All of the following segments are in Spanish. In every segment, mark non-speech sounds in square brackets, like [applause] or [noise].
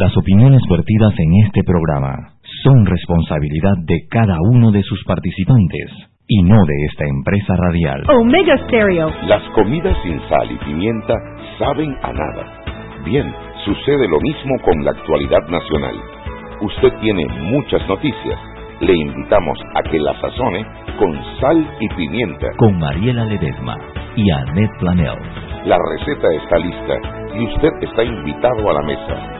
Las opiniones vertidas en este programa son responsabilidad de cada uno de sus participantes y no de esta empresa radial. Omega Stereo. Las comidas sin sal y pimienta saben a nada. Bien, sucede lo mismo con la actualidad nacional. Usted tiene muchas noticias. Le invitamos a que la sazone con sal y pimienta. Con Mariela Ledesma y Annette Planel. La receta está lista y usted está invitado a la mesa.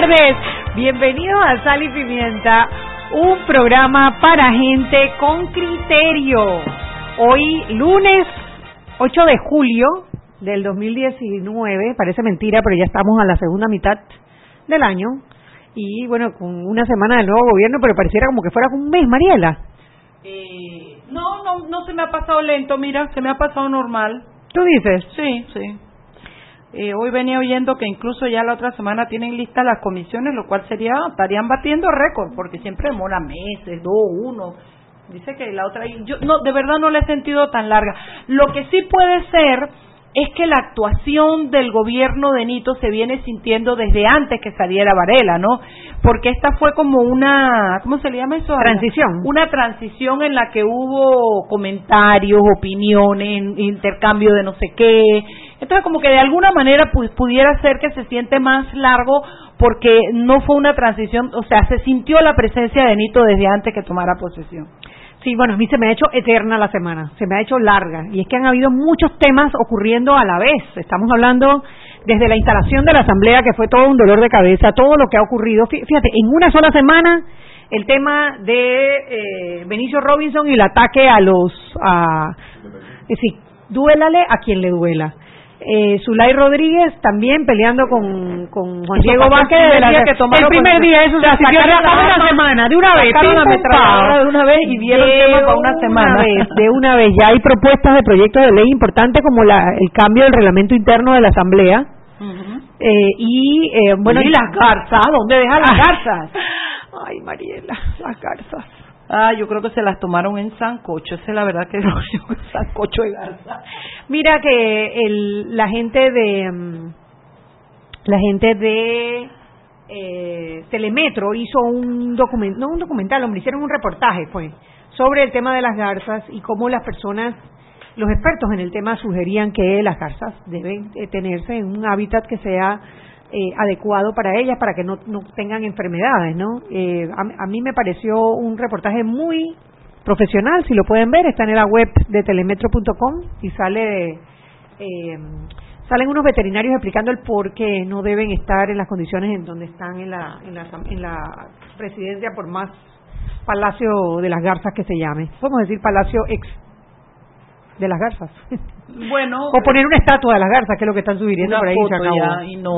Tardes, bienvenidos a Sal y Pimienta, un programa para gente con criterio. Hoy, lunes 8 de julio del 2019, parece mentira, pero ya estamos a la segunda mitad del año. Y bueno, con una semana del nuevo gobierno, pero pareciera como que fuera un mes, Mariela. Eh, no, no, no se me ha pasado lento, mira, se me ha pasado normal. ¿Tú dices? Sí, sí. Eh, hoy venía oyendo que incluso ya la otra semana tienen listas las comisiones, lo cual sería, estarían batiendo récord, porque siempre demora meses, dos, uno. Dice que la otra, yo no, de verdad no la he sentido tan larga. Lo que sí puede ser es que la actuación del gobierno de Nito se viene sintiendo desde antes que saliera Varela, ¿no? Porque esta fue como una, ¿cómo se le llama eso? Transición. Una transición en la que hubo comentarios, opiniones, intercambio de no sé qué. Entonces, como que de alguna manera pudiera ser que se siente más largo porque no fue una transición, o sea, se sintió la presencia de Nito desde antes que tomara posesión. Sí, bueno, a mí se me ha hecho eterna la semana, se me ha hecho larga. Y es que han habido muchos temas ocurriendo a la vez. Estamos hablando desde la instalación de la Asamblea, que fue todo un dolor de cabeza, todo lo que ha ocurrido. Fíjate, en una sola semana, el tema de eh, Benicio Robinson y el ataque a los... A, es decir, duélale a quien le duela eh, Zulay Rodríguez también peleando con, con Juan Diego Vázquez de la, que el primer día eso se decidió la, una semana de una vez de una vez y dieron tema para una semana. de una vez. Ya hay propuestas de proyectos de ley importantes como la, el cambio del reglamento interno de la asamblea. Eh, y eh, bueno y las garzas dónde dejan las garzas [laughs] ay Mariela las garzas Ah, yo creo que se las tomaron en sancocho. Esa es la verdad que no sancocho de garza. Mira que el, la gente de mm, la gente de eh, Telemetro hizo un documental, no un documental, hombre, hicieron un reportaje, pues, sobre el tema de las garzas y cómo las personas, los expertos en el tema sugerían que las garzas deben eh, tenerse en un hábitat que sea eh, adecuado para ellas, para que no, no tengan enfermedades, ¿no? Eh, a, mí me pareció un reportaje muy profesional, si lo pueden ver, está en la web de telemetro.com y sale eh, salen unos veterinarios explicando el por qué no deben estar en las condiciones en donde están en la, en la, en la presidencia, por más Palacio de las Garzas que se llame. Podemos decir Palacio ex de las garzas. [laughs] Bueno. o poner una estatua de las garzas, que es lo que están subiendo por ahí. y no.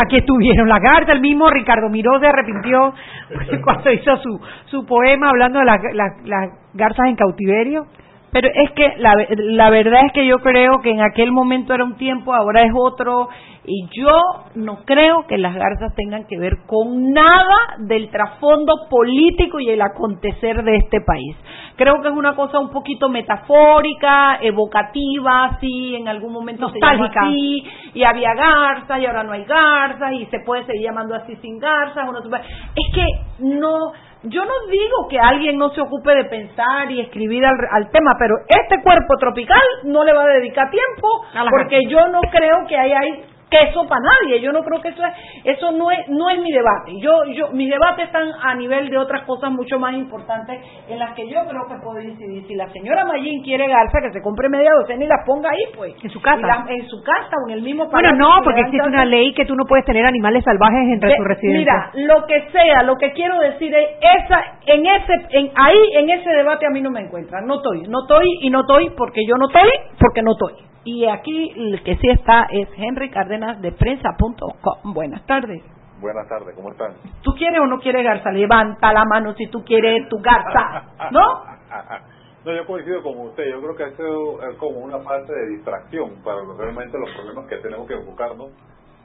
Aquí estuvieron las garzas, el mismo Ricardo Miró se arrepintió [laughs] cuando hizo su, su poema hablando de las, las garzas en cautiverio. Pero es que la, la verdad es que yo creo que en aquel momento era un tiempo, ahora es otro, y yo no creo que las garzas tengan que ver con nada del trasfondo político y el acontecer de este país. Creo que es una cosa un poquito metafórica, evocativa, sí, en algún momento Nostálgica. se así, y había garzas y ahora no hay garzas, y se puede seguir llamando así sin garzas. Uno es que no yo no digo que alguien no se ocupe de pensar y escribir al, tema, pero este cuerpo tropical no le va a dedicar tiempo porque yo no creo que ahí hay queso para nadie. Yo no creo que eso es, eso no es, no es mi debate. Yo, yo, mis debates están a nivel de otras cosas mucho más importantes en las que yo creo que puedo incidir. Si la señora Mayín quiere garza, que se compre media docena y la ponga ahí, pues. En su casa. en su casa o en el mismo Bueno, no, porque existe una ley que tú no puedes tener animales salvajes entre tu residencia. Mira, lo que sea, lo que quiero decir es, esa, en ese, en, ahí, en ese debate a mí no me encuentran. No estoy, no estoy y no estoy porque yo no estoy, porque no estoy. Y aquí el que sí está es Henry Cárdenas de prensa.com. Buenas tardes. Buenas tardes, ¿cómo están? ¿Tú quieres o no quieres garza? Levanta la mano si tú quieres tu garza, ¿no? [laughs] no, yo coincido con usted. Yo creo que eso es como una parte de distracción para realmente los problemas que tenemos que enfocarnos.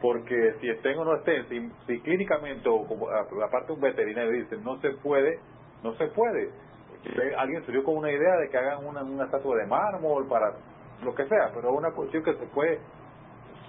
Porque si estén o no estén, si, clínicamente o como, aparte un veterinario dice no se puede, no se puede. Alguien salió con una idea de que hagan una, una estatua de mármol para lo que sea, pero una cuestión que se puede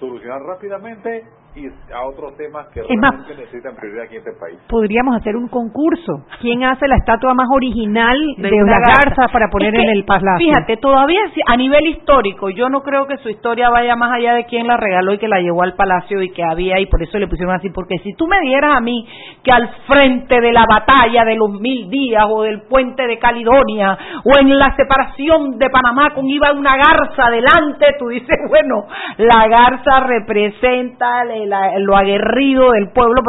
solucionar rápidamente y a otros temas que realmente necesitan prioridad aquí en este país. Podríamos hacer un concurso. ¿Quién hace la estatua más original de, la garza, para poner en el palacio? Fíjate, todavía a nivel histórico, yo no creo que su historia vaya más allá de quién la regaló y que la llevó al palacio y que había y por eso le pusieron así. Porque si tú me dieras a mí que al frente de la batalla de los mil días o del puente de Caledonia o en la separación de Panamá con iba una garza adelante, tú dices, [laughs] bueno, la garza representa lo aguerrido del pueblo,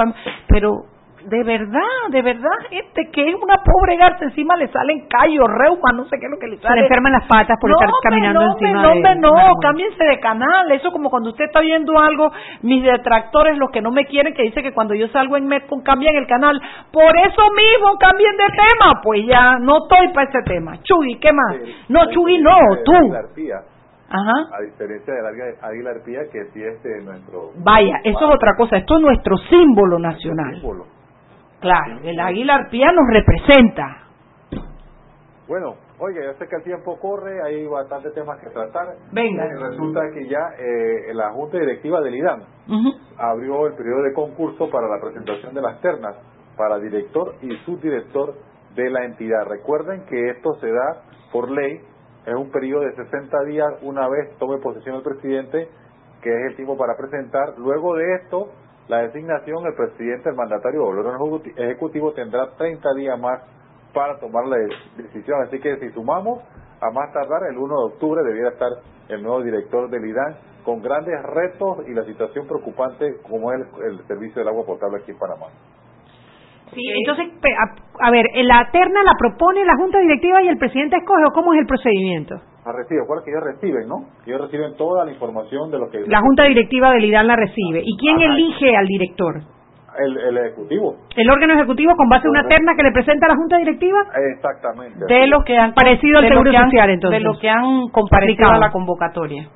pero de verdad, de verdad, gente que es una pobre garza, encima le salen callos, reuma, no sé qué es lo que le sale. Se le enferman las patas por estar caminando no, encima no, de... No, no, cámbiense de canal, eso como cuando usted está viendo algo, mis detractores, los que no me quieren, que dice que cuando yo salgo en Metcon cambian el canal, por eso mismo cambien de tema, pues ya no estoy para ese tema. Chugui, ¿qué más? no, Chugui no, tú. A diferencia del águila arpía, que sí es de nuestro... Vaya, eso es otra cosa, esto es nuestro símbolo nacional. Claro, el águila arpía nos representa. Bueno, oye, ya sé que el tiempo corre, hay bastantes temas que tratar. Venga. Resulta que ya eh, la Junta Directiva del IDAN abrió el periodo de concurso para la presentación de las ternas para director y subdirector de la entidad. Recuerden que esto se da por ley es un periodo de 60 días una vez tome posesión el presidente, que es el tiempo para presentar. Luego de esto, la designación, el presidente, el mandatario o el ejecutivo tendrá 30 días más para tomar la decisión. Así que si sumamos, a más tardar, el 1 de octubre debiera estar el nuevo director del IDAN con grandes retos y la situación preocupante como es el servicio del agua potable aquí en Panamá. Sí, entonces, a, ver, ¿la terna la propone la Junta Directiva y el presidente escoge o cómo es el procedimiento? La recibe, ¿cuál es que ellos reciben, no? Ellos reciben toda la información de lo que... La Junta Directiva del IDAN la recibe. ¿Y quién elige al director? El, el, Ejecutivo. ¿El órgano ejecutivo con base a una terna que le presenta a la Junta Directiva? Exactamente. De los que han... Parecido al Seguro Social, entonces. De los que han comparecido a la convocatoria.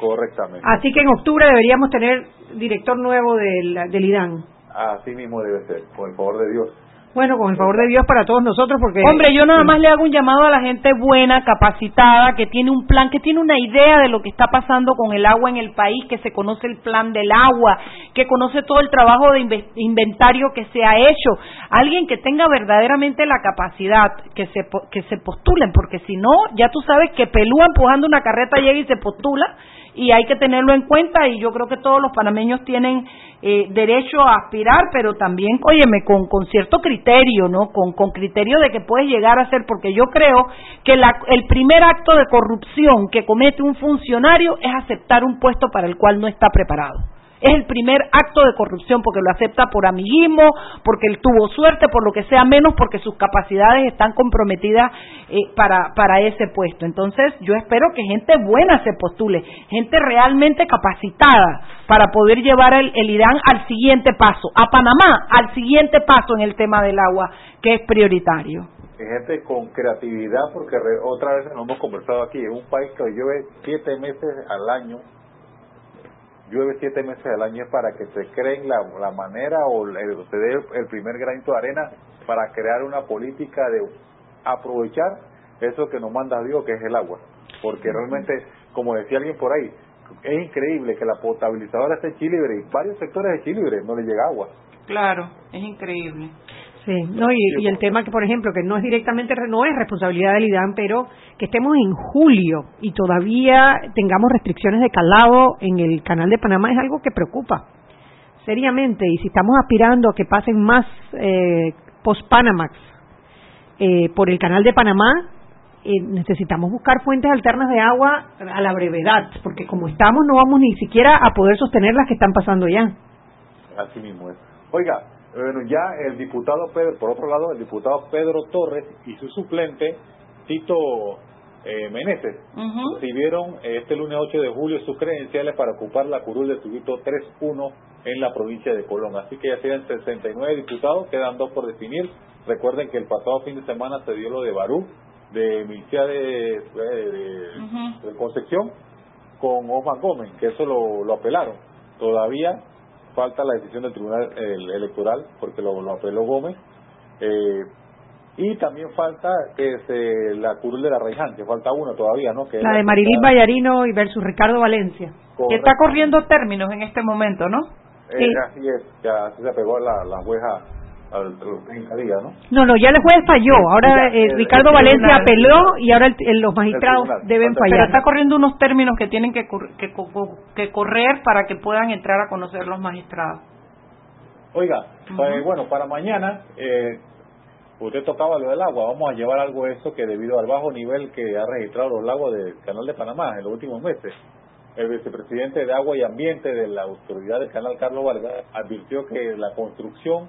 Correctamente. Así que en octubre deberíamos tener director nuevo del, del IDAN. Así mismo debe ser, con el favor de Dios. Bueno, con el favor de Dios para todos nosotros, porque... Hombre, yo nada más le hago un llamado a la gente buena, capacitada, que tiene un plan, que tiene una idea de lo que está pasando con el agua en el país, que se conoce el plan del agua, que conoce todo el trabajo de inventario que se ha hecho. Alguien que tenga verdaderamente la capacidad, que se, que se postulen, porque si no, ya tú sabes que Pelúa empujando una carreta llega y se postula y hay que tenerlo en cuenta y yo creo que todos los panameños tienen eh, derecho a aspirar, pero también, óyeme, con, con cierto criterio, ¿no? Con, con criterio de que puedes llegar a ser, porque yo creo que la, el primer acto de corrupción que comete un funcionario es aceptar un puesto para el cual no está preparado es el primer acto de corrupción porque lo acepta por amiguismo, porque él tuvo suerte, por lo que sea menos, porque sus capacidades están comprometidas eh, para, para ese puesto. Entonces, yo espero que gente buena se postule, gente realmente capacitada para poder llevar el, Irán al siguiente paso, a Panamá al siguiente paso en el tema del agua, que es prioritario. Gente con creatividad, porque otra vez nos hemos conversado aquí, es un país que llueve siete meses al año llueve siete meses al año para que se creen la, la manera o se dé el primer granito de arena para crear una política de aprovechar eso que nos manda Dios, que es el agua. Porque realmente, como decía alguien por ahí, es increíble que la potabilizadora esté en Chile y varios sectores de Chile no le llega agua. Claro, es increíble. Sí, no, y, y, el tema que, por ejemplo, que no es directamente, no es responsabilidad del IDAN, pero que estemos en julio y todavía tengamos restricciones de calado en el canal de Panamá es algo que preocupa seriamente y si estamos aspirando a que pasen más eh, post-Panamax eh, por el canal de Panamá, eh, necesitamos buscar fuentes alternas de agua a la brevedad, porque como estamos no vamos ni siquiera a poder sostener las que están pasando ya. Así mismo es. Oiga, bueno, ya el diputado Pedro, por otro lado, el diputado Pedro Torres y su suplente, Tito eh, Meneses, recibieron este lunes 8 de julio sus credenciales para ocupar la curul del Tubito 3-1 en la provincia de Colón. Así que ya serían 69 diputados, quedan dos por definir. Recuerden que el pasado fin de semana se dio lo de Barú, de Milicia de, de, Concepción, con Osman Gómez, que eso lo, lo apelaron. Todavía falta la decisión del Tribunal Electoral, porque lo, lo apeló Gómez. Eh, y también falta que la curul de la Reiján, que falta una todavía, ¿no? Que la de Marilín Vallarino y versus Ricardo Valencia. Que está corriendo términos en este momento, ¿no? Eh, Así es, ya se pegó la, la jueza al, ¿no? No, no, ya el juez falló. Ahora eh, Ricardo Valencia apeló y ahora los magistrados deben fallar. Pero está corriendo unos términos que tienen que, que, que correr para que puedan entrar a conocer los magistrados. Oiga, pues, bueno, para mañana eh, usted tocaba lo del agua, vamos a llevar algo de eso que debido al bajo nivel que ha registrado los lagos del Canal de Panamá en los últimos meses, el vicepresidente de Agua y Ambiente de la Autoridad del Canal, Carlos Vargas, advirtió que la construcción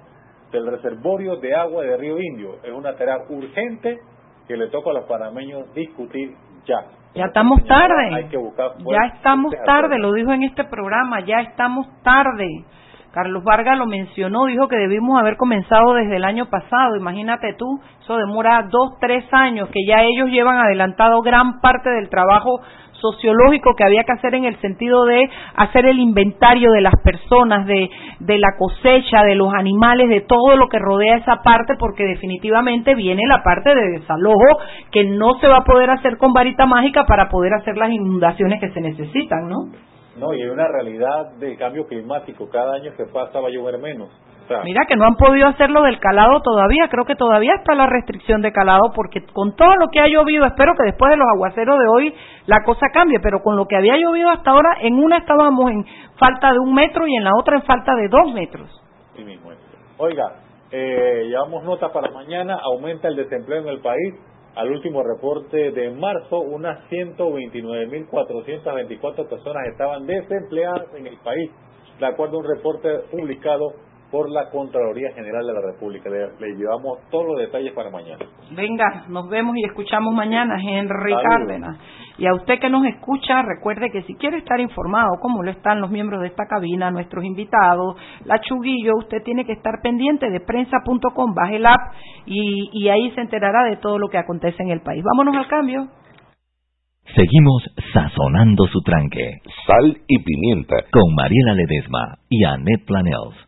del reservorio de agua de Río Indio es una tarea urgente que le toca a los panameños discutir ya. Ya estamos tarde. Hay que buscar ya estamos tarde, lo dijo en este programa, ya estamos tarde. Carlos Vargas lo mencionó, dijo que debimos haber comenzado desde el año pasado. Imagínate tú, eso demora dos, tres años, que ya ellos llevan adelantado gran parte del trabajo sociológico que había que hacer en el sentido de hacer el inventario de las personas, de, de la cosecha, de los animales, de todo lo que rodea esa parte, porque definitivamente viene la parte de desalojo que no se va a poder hacer con varita mágica para poder hacer las inundaciones que se necesitan, ¿no? No, y hay una realidad de cambio climático. Cada año que pasa va a llover menos. Mira que no han podido hacerlo del calado todavía. Creo que todavía está la restricción de calado porque con todo lo que ha llovido, espero que después de los aguaceros de hoy la cosa cambie. Pero con lo que había llovido hasta ahora, en una estábamos en falta de un metro y en la otra en falta de dos metros. Sí mismo. Oiga, eh, llevamos nota para mañana. Aumenta el desempleo en el país al último reporte de marzo, unas 129.424 personas estaban desempleadas en el país, de acuerdo a un reporte publicado por la Contraloría General de la República. Le, llevamos todos los detalles para mañana. Venga, nos vemos y escuchamos mañana, Henry Cárdenas. Y a usted que nos escucha, recuerde que si quiere estar informado cómo lo están los miembros de esta cabina, nuestros invitados, la Chuguillo, usted tiene que estar pendiente de prensa.com, baje el app y, y ahí se enterará de todo lo que acontece en el país. Vámonos al cambio. Seguimos sazonando su tranque. Sal y pimienta. Con Mariela Ledesma y Annette Planels.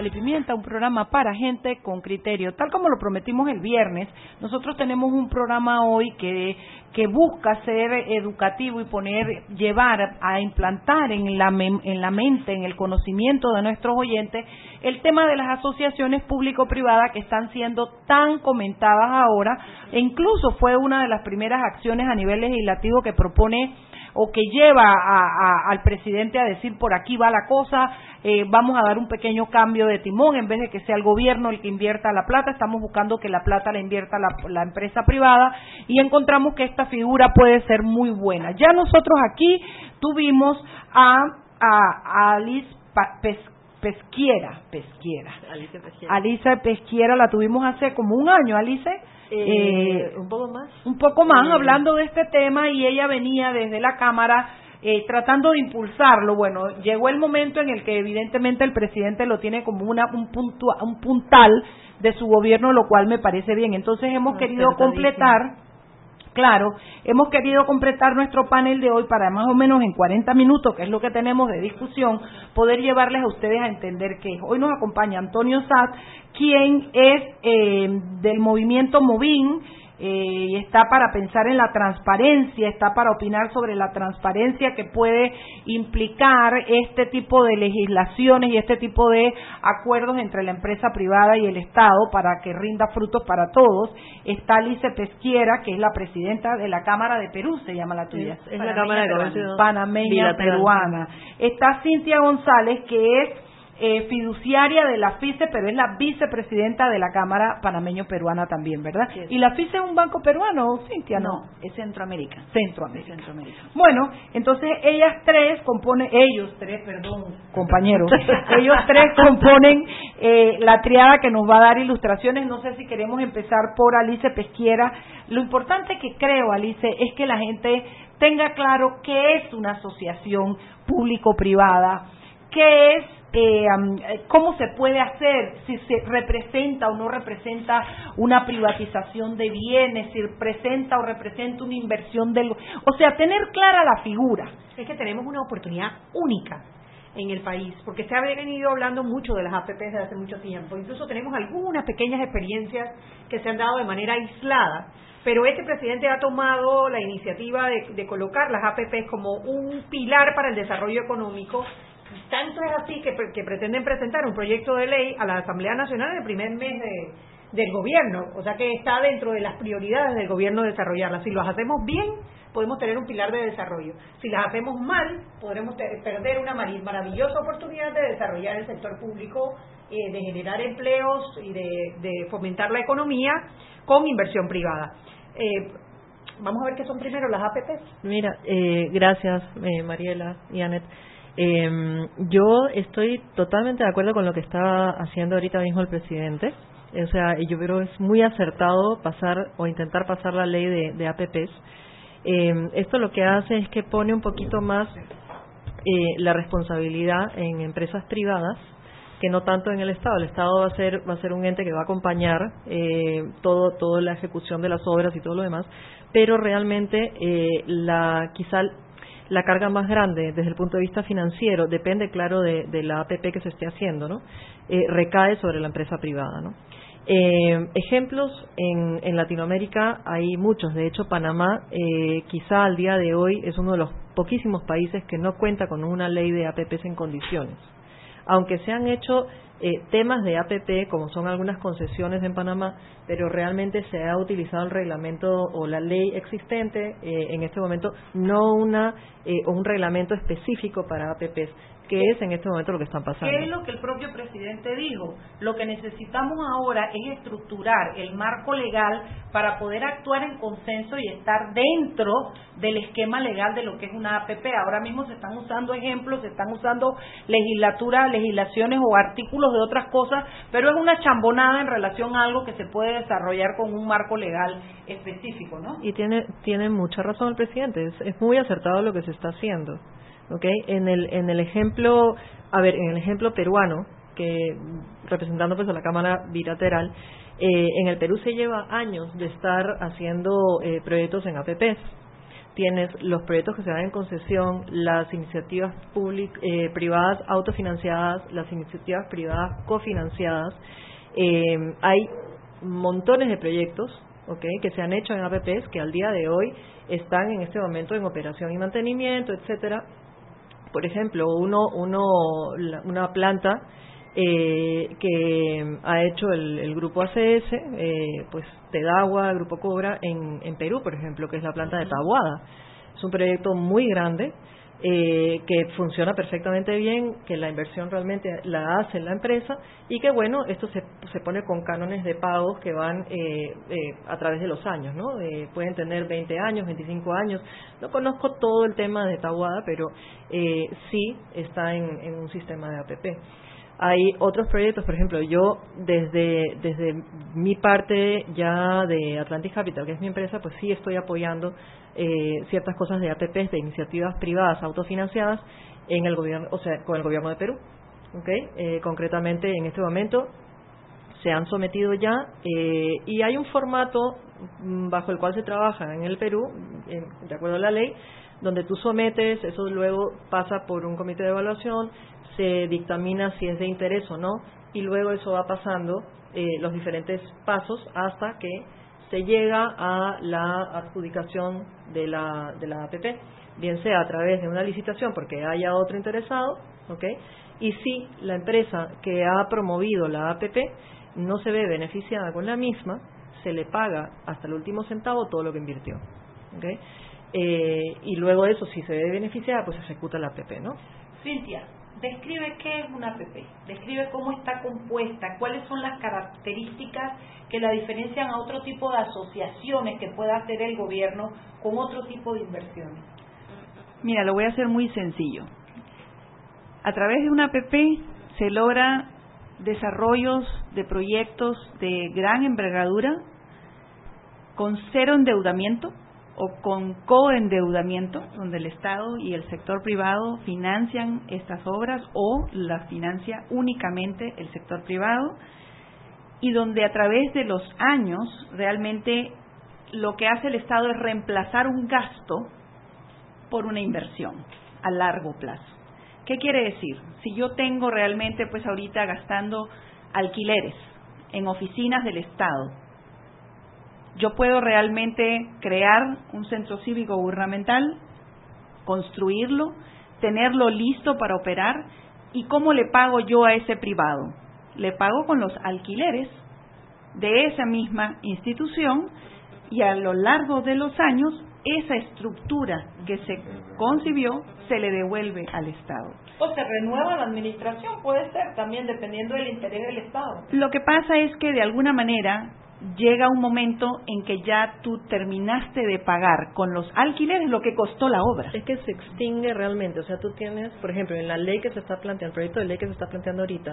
Sal y un programa para gente con criterio. Tal como lo prometimos el viernes, nosotros tenemos un programa hoy que, que busca ser educativo y poner, llevar a implantar en la, en la mente, en el conocimiento de nuestros oyentes, el tema de las asociaciones público-privadas que están siendo tan comentadas ahora. E incluso fue una de las primeras acciones a nivel legislativo que propone o que lleva al presidente a decir por aquí va la cosa, eh, vamos a dar un pequeño cambio de timón, en vez de que sea el gobierno el que invierta la plata, estamos buscando que la plata la invierta la, empresa privada y encontramos que esta figura puede ser muy buena. Ya nosotros aquí tuvimos a, a, Alice Pesquiera, Pesquiera. Alice Pesquiera. Alice Pesquiera la tuvimos hace como un año, Alice. Eh, un poco más. Un poco más, hablando de este tema y ella venía desde la Cámara eh, tratando de impulsarlo. Bueno, llegó el momento en el que evidentemente el presidente lo tiene como una, un, un puntal de su gobierno, lo cual me parece bien. Entonces hemos querido completar Claro, hemos querido completar nuestro panel de hoy para más o menos en 40 minutos, que es lo que tenemos de discusión, poder llevarles a ustedes a entender que hoy nos acompaña Antonio Satt, quien es eh, del movimiento Movin, eh, y está para pensar en la transparencia, está para opinar sobre la transparencia que puede implicar este tipo de legislaciones y este tipo de acuerdos entre la empresa privada y el Estado para que rinda frutos para todos. Está Alice Pesquiera, que es la presidenta de la Cámara de Perú, se llama la tuya. es la Cámara de Panameña Peruana. Está Cintia González, que es eh, fiduciaria de la FICE, pero es la vicepresidenta de la Cámara Panameño-Peruana también, ¿verdad? ¿Y la FICE es un banco peruano, Cintia? No, es Centroamérica. Centroamérica. Bueno, entonces ellas tres componen, ellos tres, perdón, compañeros, [laughs] ellos tres componen eh, la triada que nos va a dar ilustraciones. No sé si queremos empezar por Alice Pesquiera. Lo importante que creo, Alice, es que la gente tenga claro qué es una asociación público-privada, qué es eh, cómo se puede hacer, si se representa o no representa una privatización de bienes, si representa o representa una inversión del... O sea, tener clara la figura. Es que tenemos una oportunidad única en el país, porque se ha venido hablando mucho de las APPs desde hace mucho tiempo. Incluso tenemos algunas pequeñas experiencias que se han dado de manera aislada, pero este presidente ha tomado la iniciativa de, de colocar las APPs como un pilar para el desarrollo económico tanto es así que, pretenden presentar un proyecto de ley a la Asamblea Nacional en el primer mes de, del gobierno, o sea que está dentro de las prioridades del gobierno desarrollarla. Si lo hacemos bien, podemos tener un pilar de desarrollo. Si las hacemos mal, podremos perder una maravillosa oportunidad de desarrollar el sector público, eh, de generar empleos y de, fomentar la economía con inversión privada. Eh, vamos a ver qué son primero las APPs. Mira, eh, gracias Mariela y Anet. Eh, yo estoy totalmente de acuerdo con lo que está haciendo ahorita mismo el presidente. O sea, yo creo que es muy acertado pasar o intentar pasar la ley de, APPs. Eh, esto lo que hace es que pone un poquito más eh, la responsabilidad en empresas privadas que no tanto en el Estado. El Estado va a ser va a ser un ente que va a acompañar eh, todo toda la ejecución de las obras y todo lo demás, pero realmente eh, la quizá la carga más grande desde el punto de vista financiero depende, claro, de, la APP que se esté haciendo, ¿no? Eh, recae sobre la empresa privada, ¿no? Eh, ejemplos en, en, Latinoamérica hay muchos. De hecho, Panamá eh, quizá al día de hoy es uno de los poquísimos países que no cuenta con una ley de APPs en condiciones. Aunque se han hecho eh, temas de APP, como son algunas concesiones en Panamá, pero realmente se ha utilizado el reglamento o la ley existente eh, en este momento, no una eh, un reglamento específico para APPs que es en este momento lo que están pasando. ¿Qué es lo que el propio presidente dijo? Lo que necesitamos ahora es estructurar el marco legal para poder actuar en consenso y estar dentro del esquema legal de lo que es una APP. Ahora mismo se están usando ejemplos, se están usando legislaturas, legislaciones o artículos de otras cosas, pero es una chambonada en relación a algo que se puede desarrollar con un marco legal específico, ¿no? Y tiene, tiene mucha razón el presidente, es muy acertado lo que se está haciendo. ¿Okay? En el, en el ejemplo, a ver, en el ejemplo peruano, que representando pues a la Cámara Bilateral, eh, en el Perú se lleva años de estar haciendo eh, proyectos en APPs. Tienes los proyectos que se dan en concesión, las iniciativas eh, privadas autofinanciadas, las iniciativas privadas cofinanciadas. hay montones de proyectos ¿okay? que se han hecho en APPs que al día de hoy están en este momento en operación y mantenimiento, etcétera, por ejemplo, uno, uno, una planta eh, que ha hecho el, grupo ACS, eh, pues agua, Grupo Cobra, en, en Perú, por ejemplo, que es la planta de Tabuada. Es un proyecto muy grande eh, que funciona perfectamente bien, que la inversión realmente la hace la empresa y que bueno, esto se, se pone con cánones de pagos que van eh, eh, a través de los años, ¿no? pueden tener 20 años, 25 años. No conozco todo el tema de Tabuada, pero sí está en, en un sistema de APP. Hay otros proyectos, por ejemplo, yo desde, desde mi parte ya de Atlantic Capital, que es mi empresa, pues sí estoy apoyando eh, ciertas cosas de APPs, de iniciativas privadas autofinanciadas en el gobierno, o sea, con el gobierno de Perú. ¿okay? Eh, concretamente, en este momento se han sometido ya eh, y hay un formato mm, bajo el cual se trabaja en el Perú, de acuerdo a la ley, donde tú sometes, eso luego pasa por un comité de evaluación, se dictamina si es de interés o no, y luego eso va pasando eh, los diferentes pasos hasta que se llega a la adjudicación de la, de la APP, bien sea a través de una licitación porque haya otro interesado, ¿ok? Y si la empresa que ha promovido la APP no se ve beneficiada con la misma, se le paga hasta el último centavo todo lo que invirtió, ¿ok? Eh, y luego eso, si se ve beneficiada, pues ejecuta la APP, ¿no? Cintia, describe qué es una APP, describe cómo está compuesta, cuáles son las características que la diferencian a otro tipo de asociaciones que pueda hacer el gobierno con otro tipo de inversiones. Mira, lo voy a hacer muy sencillo. A través de una APP se logra desarrollos de proyectos de gran envergadura con cero endeudamiento, o con coendeudamiento, donde el Estado y el sector privado financian estas obras o las financia únicamente el sector privado y donde a través de los años realmente lo que hace el Estado es reemplazar un gasto por una inversión a largo plazo. ¿Qué quiere decir? Si yo tengo realmente pues ahorita gastando alquileres en oficinas del Estado yo puedo realmente crear un centro cívico gubernamental, construirlo, tenerlo listo para operar y cómo le pago yo a ese privado. Le pago con los alquileres de esa misma institución y a lo largo de los años esa estructura que se concibió se le devuelve al Estado. O se renueva la administración, puede ser también dependiendo del interés del Estado. Lo que pasa es que de alguna manera llega un momento en que ya tú terminaste de pagar con los alquileres lo que costó la obra. Es que se extingue realmente, o sea, tú tienes, por ejemplo, en la ley que se está planteando, el proyecto de ley que se está planteando ahorita,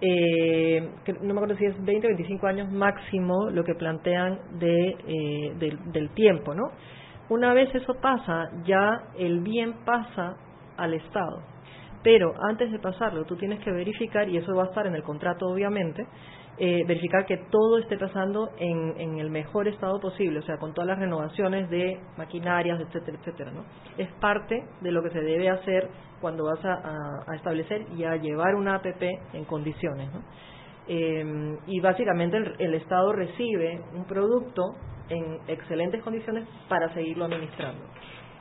eh, que no me acuerdo si es 20 o 25 años máximo lo que plantean de, eh, del tiempo, ¿no? Una vez eso pasa, ya el bien pasa al Estado Pero antes de pasarlo, tú tienes que verificar, y eso va a estar en el contrato obviamente, eh, verificar que todo esté pasando en, en, el mejor estado posible, o sea, con todas las renovaciones de maquinarias, etcétera, etcétera, ¿no? Es parte de lo que se debe hacer cuando vas a, establecer y a llevar una APP en condiciones, ¿no? Eh, y básicamente el, el Estado recibe un producto en excelentes condiciones para seguirlo administrando.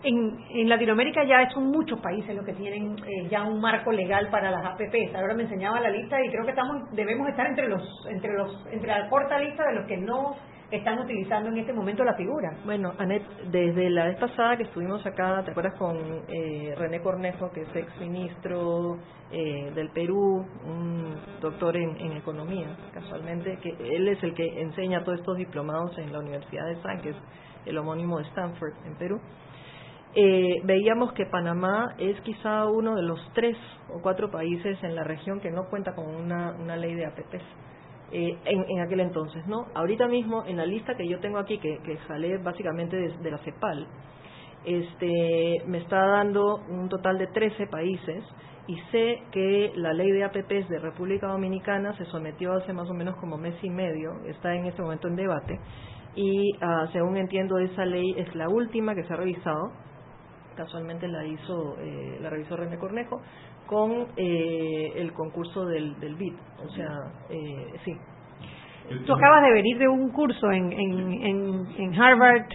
En, Latinoamérica ya son muchos países los que tienen eh, ya un marco legal para las APPs. Ahora me enseñaba la lista y creo que estamos debemos estar entre los entre los entre la corta lista de los que no están utilizando en este momento la figura. Bueno, Anet, desde la vez pasada que estuvimos acá, ¿te acuerdas con eh, René Cornejo, que es ex ministro eh, del Perú, un doctor en, en, economía, casualmente, que él es el que enseña todos estos diplomados en la Universidad de San, que es el homónimo de Stanford en Perú? Eh, veíamos que Panamá es quizá uno de los tres o cuatro países en la región que no cuenta con una, una ley de APPs. Eh, en, aquel entonces, ¿no? Ahorita mismo, en la lista que yo tengo aquí, que, que sale básicamente de, la CEPAL, este, me está dando un total de 13 países y sé que la ley de APPs de República Dominicana se sometió hace más o menos como mes y medio, está en este momento en debate, y uh, según entiendo esa ley es la última que se ha revisado casualmente la hizo, eh, la revisó René Cornejo, con eh, el concurso del, del BID. O sea, eh, sí. Tú acabas de venir de un curso en, en, en, en Harvard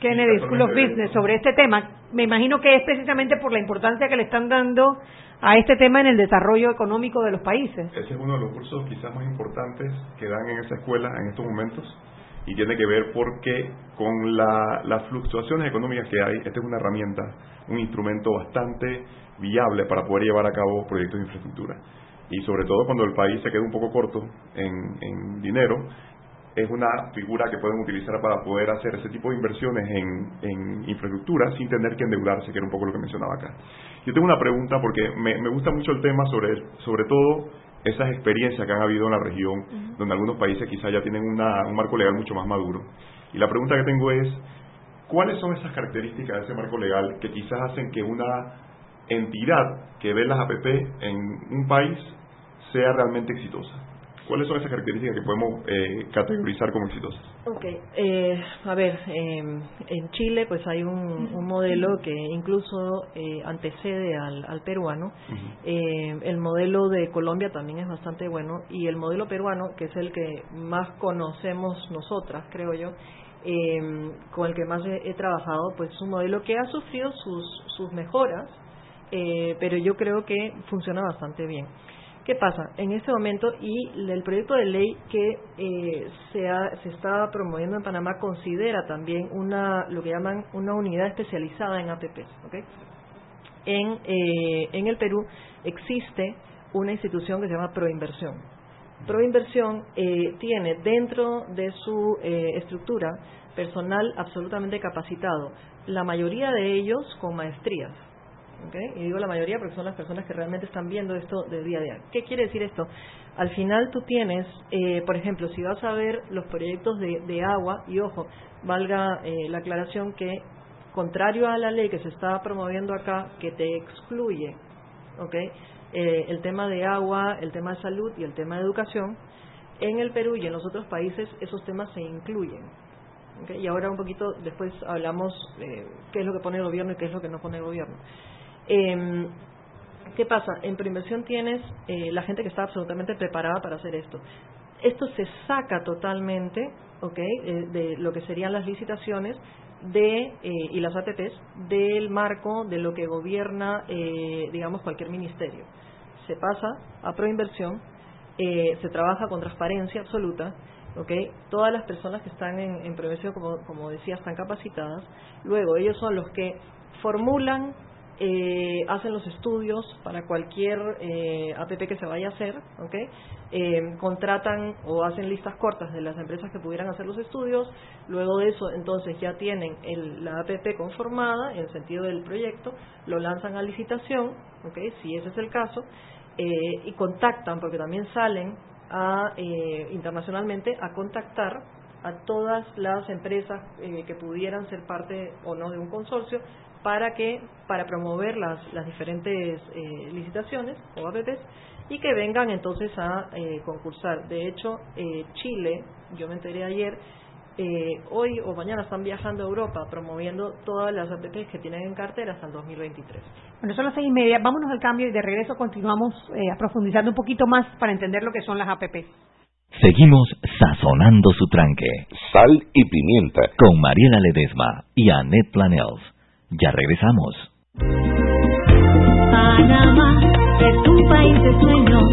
Kennedy School of Business sobre este tema. Me imagino que es precisamente por la importancia que le están dando a este tema en el desarrollo económico de los países. Ese es uno de los cursos quizás más importantes que dan en esa escuela en estos momentos y tiene que ver porque con la, las fluctuaciones económicas que hay, esta es una herramienta, un instrumento bastante viable para poder llevar a cabo proyectos de infraestructura. Y sobre todo cuando el país se queda un poco corto en, dinero, es una figura que pueden utilizar para poder hacer ese tipo de inversiones en, en, infraestructura sin tener que endeudarse, que era un poco lo que mencionaba acá. Yo tengo una pregunta porque me, me gusta mucho el tema sobre, sobre todo esas experiencias que han habido en la región, uh -huh. donde algunos países quizás ya tienen una, un marco legal mucho más maduro. Y la pregunta que tengo es, ¿cuáles son esas características de ese marco legal que quizás hacen que una entidad que ve las APP en un país sea realmente exitosa? ¿Cuáles son esas características que podemos eh, categorizar como exitosas? Ok, eh, a ver, eh, en Chile pues hay un, un modelo que incluso eh, antecede al, al peruano. Uh -huh. el modelo de Colombia también es bastante bueno y el modelo peruano, que es el que más conocemos nosotras, creo yo, con el que más he, he, trabajado, pues es un modelo que ha sufrido sus, sus mejoras, pero yo creo que funciona bastante bien. ¿Qué pasa? En este momento, y el proyecto de ley que eh, se, ha, está promoviendo en Panamá considera también una lo que llaman una unidad especializada en APPs. ¿okay? En, eh, en el Perú existe una institución que se llama Proinversión. Proinversión eh, tiene dentro de su estructura personal absolutamente capacitado, la mayoría de ellos con maestrías. ¿Okay? Y digo la mayoría porque son las personas que realmente están viendo esto de día a día. ¿Qué quiere decir esto? Al final tú tienes, eh, por ejemplo, si vas a ver los proyectos de, agua, y ojo, valga eh, la aclaración que, contrario a la ley que se está promoviendo acá, que te excluye, ¿okay? Eh, el tema de agua, el tema de salud y el tema de educación, en el Perú y en los otros países esos temas se incluyen. Y ahora un poquito después hablamos eh, qué es lo que pone el gobierno y qué es lo que no pone el gobierno. Eh, ¿Qué pasa? En preinversión tienes eh, la gente que está absolutamente preparada para hacer esto. Esto se saca totalmente, ¿ok? Eh, de lo que serían las licitaciones de eh, y las APPs del marco de lo que gobierna, eh, digamos, cualquier ministerio. Se pasa a proinversión, eh, se trabaja con transparencia absoluta, ¿ok? Todas las personas que están en, en como, como decía, están capacitadas. Luego, ellos son los que formulan eh, hacen los estudios para cualquier eh, APP que se vaya a hacer, ¿okay? eh, contratan o hacen listas cortas de las empresas que pudieran hacer los estudios, luego de eso entonces ya tienen el, la APP conformada en el sentido del proyecto, lo lanzan a licitación, ¿okay? si ese es el caso, eh, y contactan, porque también salen a, eh, internacionalmente a contactar a todas las empresas eh, que pudieran ser parte o no de un consorcio para que para promover las, las diferentes eh, licitaciones o APPs y que vengan entonces a eh, concursar. De hecho, eh, Chile, yo me enteré ayer, hoy o mañana están viajando a Europa promoviendo todas las APPs que tienen en cartera hasta el 2023. Bueno, son las seis y media. Vámonos al cambio y de regreso continuamos a profundizando un poquito más para entender lo que son las APPs. Seguimos sazonando su tranque. Sal y pimienta. Con Mariela Ledesma y Annette Planels. Ya regresamos. Panamá es un país de sueños,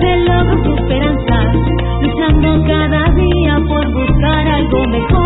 de logros y esperanzas, luchando cada día por buscar algo mejor.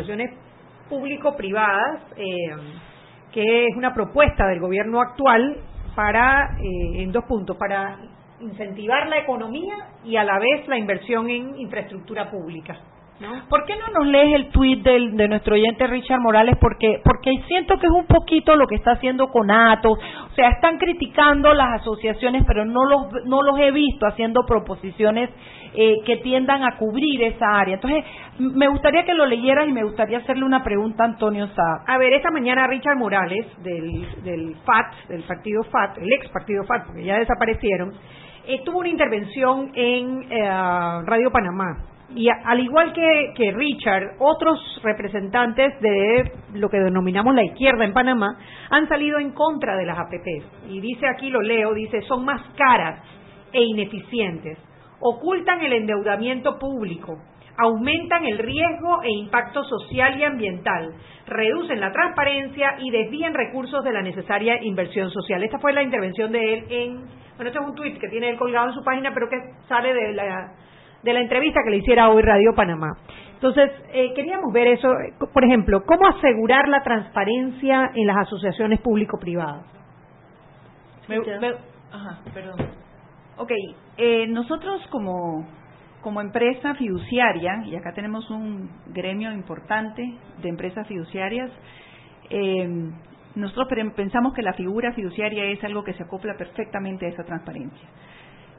Asociaciones público-privadas, eh, que es una propuesta del gobierno actual para, eh, en dos puntos, para incentivar la economía y a la vez la inversión en infraestructura pública. ¿No? ¿Por qué no nos lees el tuit de nuestro oyente Richard Morales? Porque, porque siento que es un poquito lo que está haciendo Conato. O sea, están criticando las asociaciones, pero no los, no los he visto haciendo proposiciones eh, que tiendan a cubrir esa área. Entonces, me gustaría que lo leyeras y me gustaría hacerle una pregunta a Antonio Sá. A ver, esta mañana Richard Morales, del, del FAT, del partido FAT, el ex partido FAT, porque ya desaparecieron, eh, tuvo una intervención en eh, Radio Panamá. Y al igual que, que Richard, otros representantes de lo que denominamos la izquierda en Panamá han salido en contra de las APPs. Y dice aquí, lo leo, dice, son más caras e ineficientes ocultan el endeudamiento público, aumentan el riesgo e impacto social y ambiental, reducen la transparencia y desvían recursos de la necesaria inversión social. Esta fue la intervención de él en, bueno, este es un tuit que tiene él colgado en su página, pero que sale de la, de la entrevista que le hiciera hoy Radio Panamá. Entonces, eh, queríamos ver eso, por ejemplo, ¿cómo asegurar la transparencia en las asociaciones público-privadas? ajá, perdón. Ok, eh, nosotros como, como empresa fiduciaria, y acá tenemos un gremio importante de empresas fiduciarias, eh, nosotros pensamos que la figura fiduciaria es algo que se acopla perfectamente a esa transparencia.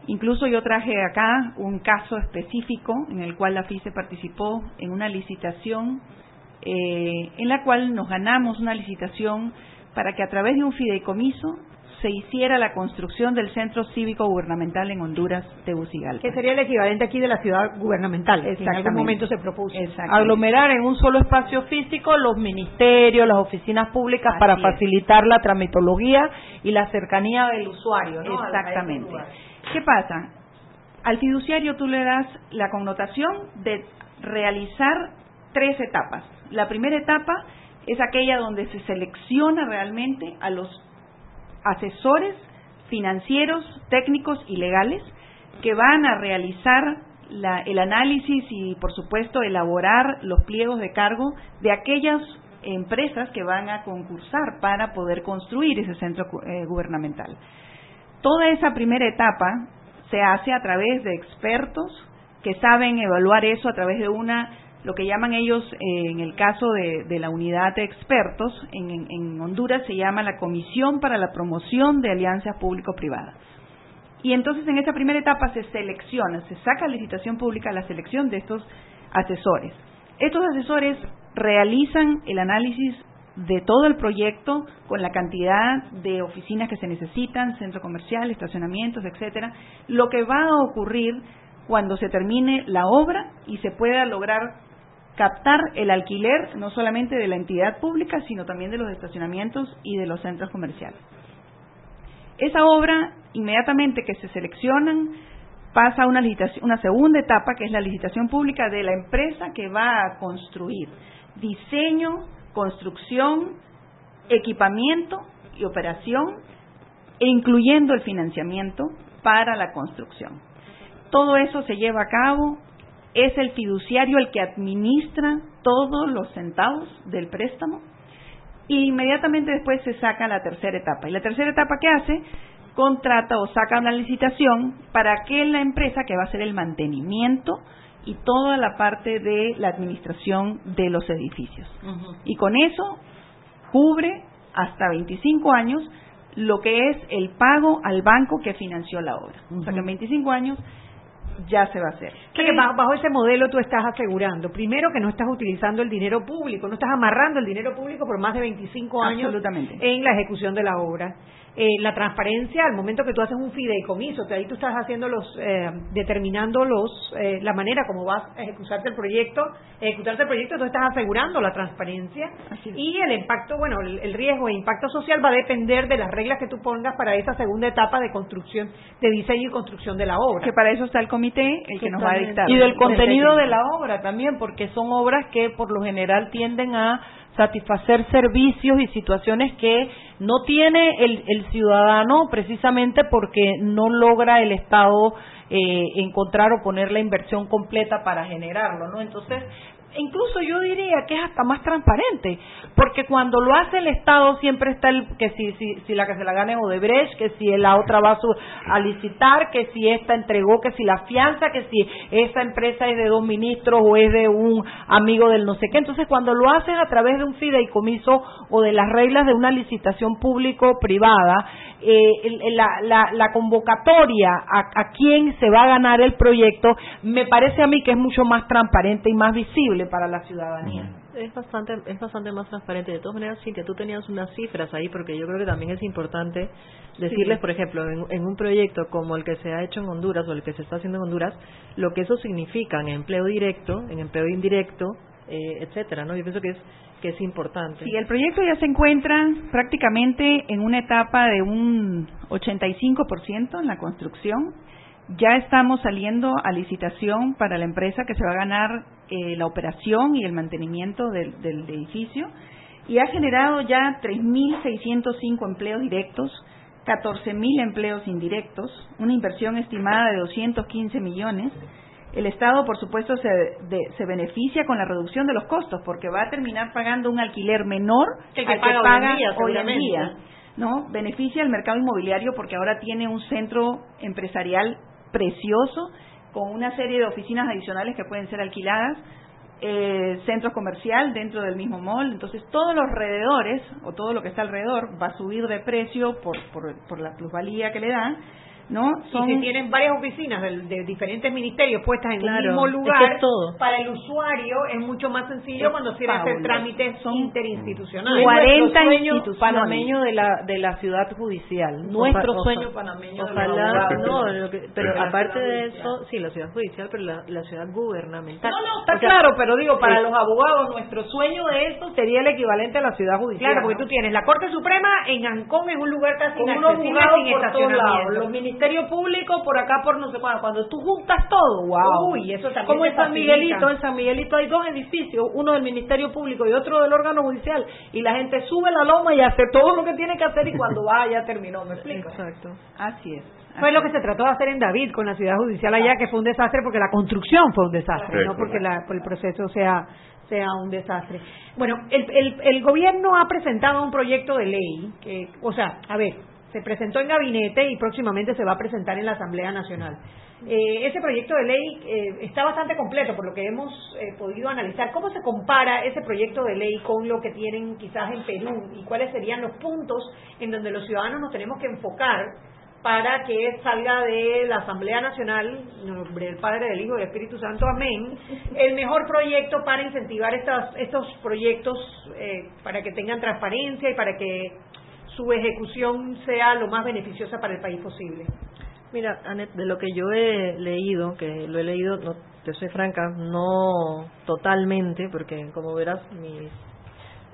Incluso yo traje acá un caso específico en el cual la FICE participó en una licitación eh, en la cual nos ganamos una licitación para que a través de un fideicomiso se hiciera la construcción del Centro Cívico Gubernamental en Honduras, Tegucigalpa. Que sería el equivalente aquí de la ciudad gubernamental, que en algún momento se propuso. Aglomerar en un solo espacio físico los ministerios, las oficinas públicas para facilitar la tramitología y la cercanía del usuario. ¿no? Exactamente. ¿Qué pasa? Al fiduciario tú le das la connotación de realizar tres etapas. La primera etapa es aquella donde se selecciona realmente a los asesores financieros, técnicos y legales que van a realizar el análisis y, por supuesto, elaborar los pliegos de cargo de aquellas empresas que van a concursar para poder construir ese centro eh, gubernamental. Toda esa primera etapa se hace a través de expertos que saben evaluar eso a través de una lo que llaman ellos, eh, en el caso de, la unidad de expertos, en, Honduras se llama la Comisión para la Promoción de Alianzas Público-Privadas. Y entonces en esta primera etapa se selecciona, se saca licitación pública la selección de estos asesores. Estos asesores realizan el análisis de todo el proyecto con la cantidad de oficinas que se necesitan, centro comercial, estacionamientos, etcétera, lo que va a ocurrir cuando se termine la obra y se pueda lograr captar el alquiler no solamente de la entidad pública, sino también de los estacionamientos y de los centros comerciales. Esa obra, inmediatamente que se seleccionan, pasa a una, una segunda etapa, que es la licitación pública de la empresa que va a construir diseño, construcción, equipamiento y operación, e incluyendo el financiamiento para la construcción. Todo eso se lleva a cabo es el fiduciario el que administra todos los centavos del préstamo y inmediatamente después se saca la tercera etapa. ¿Y la tercera etapa qué hace? Contrata o saca una licitación para que la empresa que va a hacer el mantenimiento y toda la parte de la administración de los edificios. Y con eso cubre hasta 25 años lo que es el pago al banco que financió la obra. O sea que en 25 años ya se va a hacer. Que bajo ese modelo tú estás asegurando, primero que no estás utilizando el dinero público, no estás amarrando el dinero público por más de 25 años en la ejecución de la obra. Eh, la transparencia al momento que tú haces un fideicomiso, que ahí tú estás haciendo los, eh, determinando los, eh, la manera como vas a ejecutarte el proyecto, ejecutarte el proyecto, tú estás asegurando la transparencia y el impacto, bueno, el, riesgo e impacto social va a depender de las reglas que tú pongas para esa segunda etapa de construcción, de diseño y construcción de la obra. Que para eso está el comité, el que nos va a dictar. Y del contenido de la obra también, porque son obras que por lo general tienden a satisfacer servicios y situaciones que no tiene el, el ciudadano precisamente porque no logra el Estado eh, encontrar o poner la inversión completa para generarlo, ¿no? Entonces, incluso yo diría que es hasta más transparente, porque cuando lo hace el Estado siempre está el que si, si, si la que se la gane Odebrecht, que si la otra va a, licitar, que si esta entregó, que si la fianza, que si esa empresa es de dos ministros o es de un amigo del no sé qué. Entonces, cuando lo hacen a través de un fideicomiso o de las reglas de una licitación público-privada, eh, la, la, convocatoria a, a quién se va a ganar el proyecto, me parece a mí que es mucho más transparente y más visible para la ciudadanía. Es bastante, es bastante más transparente. De todas maneras, Cintia, tú tenías unas cifras ahí, porque yo creo que también es importante decirles, por ejemplo, en, un proyecto como el que se ha hecho en Honduras o el que se está haciendo en Honduras, lo que eso significa en empleo directo, en empleo indirecto, eh, etcétera, ¿no? Yo pienso que es que es importante. Sí, el proyecto ya se encuentra prácticamente en una etapa de un 85% en la construcción. Ya estamos saliendo a licitación para la empresa que se va a ganar eh, la operación y el mantenimiento del, del edificio y ha generado ya 3.605 empleos directos, 14.000 empleos indirectos, una inversión estimada de 215 millones el Estado, por supuesto, se, se, beneficia con la reducción de los costos porque va a terminar pagando un alquiler menor que, que paga, hoy en día, ¿no? Beneficia al mercado inmobiliario porque ahora tiene un centro empresarial precioso con una serie de oficinas adicionales que pueden ser alquiladas, eh, centro comercial dentro del mismo mall. Entonces, todos los alrededores o todo lo que está alrededor va a subir de precio por, por, por la plusvalía que le dan ¿no? Y si tienen varias oficinas de, de diferentes ministerios puestas en Claro, un mismo es que lugar, es todo. para el usuario es mucho más sencillo Es cuando quiere hacer trámites interinstitucionales. 40 sueño instituciones. panameño de la de la ciudad judicial. Nuestro sueño panameño. de Ojalá, abogados. no, lo que- pero De aparte de judicial. eso, sí, la ciudad judicial, pero la, la ciudad gubernamental. No, no, está O sea, claro, pero digo, para eh, los abogados, nuestro sueño de eso sería el equivalente a la ciudad judicial. Claro, porque ¿no? tú tienes la Corte Suprema en Ancón, es un lugar casi inaccesible abogados sin estacionamiento. los ministerios públicos por acá por no sé cuándo, cuando tú juntas todo, wow. Uy, eso también Como en San facilita. Miguelito, en San Miguelito hay dos edificios, uno del Ministerio Público y otro del órgano judicial, y la gente sube la loma y hace todo lo que tiene que hacer y cuando va ya terminó, ¿me explico? Exacto. Así es. Fue lo que se trató de hacer en David con la ciudad judicial allá, que fue un desastre porque la construcción fue un desastre, Sí, no porque la, por el proceso sea sea un desastre. Bueno, el, el, el gobierno ha presentado un proyecto de ley, que, o sea, a ver, se presentó en gabinete y próximamente se va a presentar en la Asamblea Nacional. Eh, ese proyecto de ley eh, está bastante completo por lo que hemos eh, podido analizar. ¿Cómo se compara ese proyecto de ley con lo que tienen quizás en Perú y cuáles serían los puntos en donde los ciudadanos nos tenemos que enfocar para que salga de la Asamblea Nacional, en nombre del Padre, del Hijo y del Espíritu Santo, amén, el mejor proyecto para incentivar estas, estos proyectos, eh, para que tengan transparencia y para que su ejecución sea lo más beneficiosa para el país posible. Mira, Anet, de lo que yo he leído, que lo he leído, no, te soy franca, no totalmente, porque como verás, mis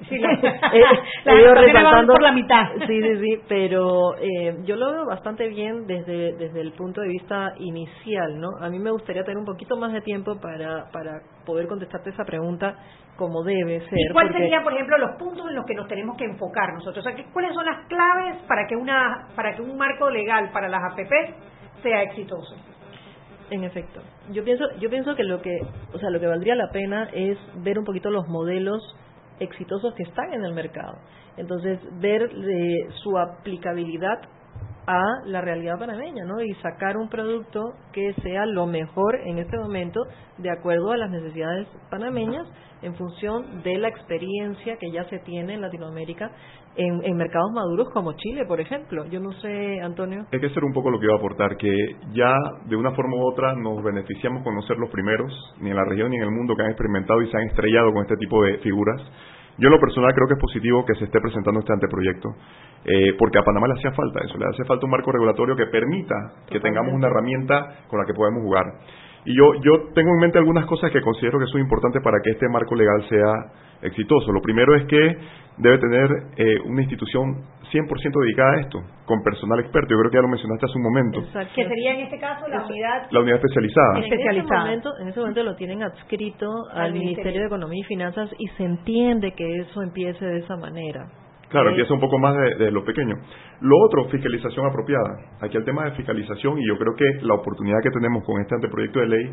Sí, la- [laughs] [laughs] Eh, las he ido resaltando por la mitad. Sí, sí, sí, pero eh, yo lo veo bastante bien desde desde el punto de vista inicial, ¿no? A mí me gustaría tener un poquito más de tiempo para para poder contestarte esa pregunta como debe ser. ¿Y cuál serían, por ejemplo, los puntos en los que nos tenemos que enfocar nosotros? O sea, ¿qué- ¿cuáles son las claves para que una para que un marco legal para las APP sea exitoso? En efecto. Yo pienso, yo pienso que lo que, o sea, lo que valdría la pena es ver un poquito los modelos exitosos que están en el mercado. Entonces, ver eh, su aplicabilidad a la realidad panameña, ¿no? Y sacar un producto que sea lo mejor en este momento de acuerdo a las necesidades panameñas en función de la experiencia que ya se tiene en Latinoamérica en, en mercados maduros como Chile, por ejemplo. Yo no sé, Antonio. Hay que ser un poco lo que iba a aportar, que ya de una forma u otra nos beneficiamos con no ser los primeros, ni en la región ni en el mundo que han experimentado y se han estrellado con este tipo de figuras. Yo en lo personal creo que es positivo que se esté presentando este anteproyecto, eh, porque a Panamá le hacía falta eso, le hace falta un marco regulatorio que permita que tengamos una herramienta con la que podemos jugar. Y yo, yo tengo en mente algunas cosas que considero que son importantes para que este marco legal sea exitoso. Lo primero es que debe tener eh, una institución 100% dedicada a esto, con personal experto. Yo creo que ya lo mencionaste hace un momento. Que sería en este caso la unidad La unidad especializada. En ese, momento, en ese momento lo tienen adscrito al, Al Ministerio Ministerio. de Economía y Finanzas y se entiende que eso empiece de esa manera. Claro, Eh, empieza un poco más de, de lo pequeño. Lo otro, fiscalización apropiada. Aquí el tema de fiscalización, y yo creo que la oportunidad que tenemos con este anteproyecto de ley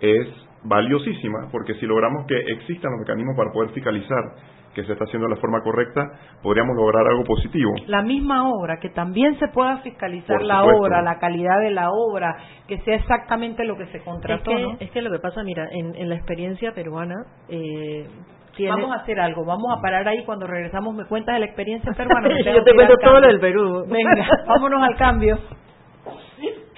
es valiosísima, porque si logramos que existan los mecanismos para poder fiscalizar que se está haciendo de la forma correcta, podríamos lograr algo positivo. la misma obra, que también se pueda fiscalizar la obra, la calidad de la obra, que sea exactamente lo que se es, contrató, que, ¿no? es que lo que pasa, mira, en, en la experiencia peruana, eh, tiene- Vamos a hacer algo, vamos a parar ahí cuando regresamos me cuentas de la experiencia peruana. [laughs] Yo te cuento todo lo del Perú. Venga, [laughs] vámonos al cambio.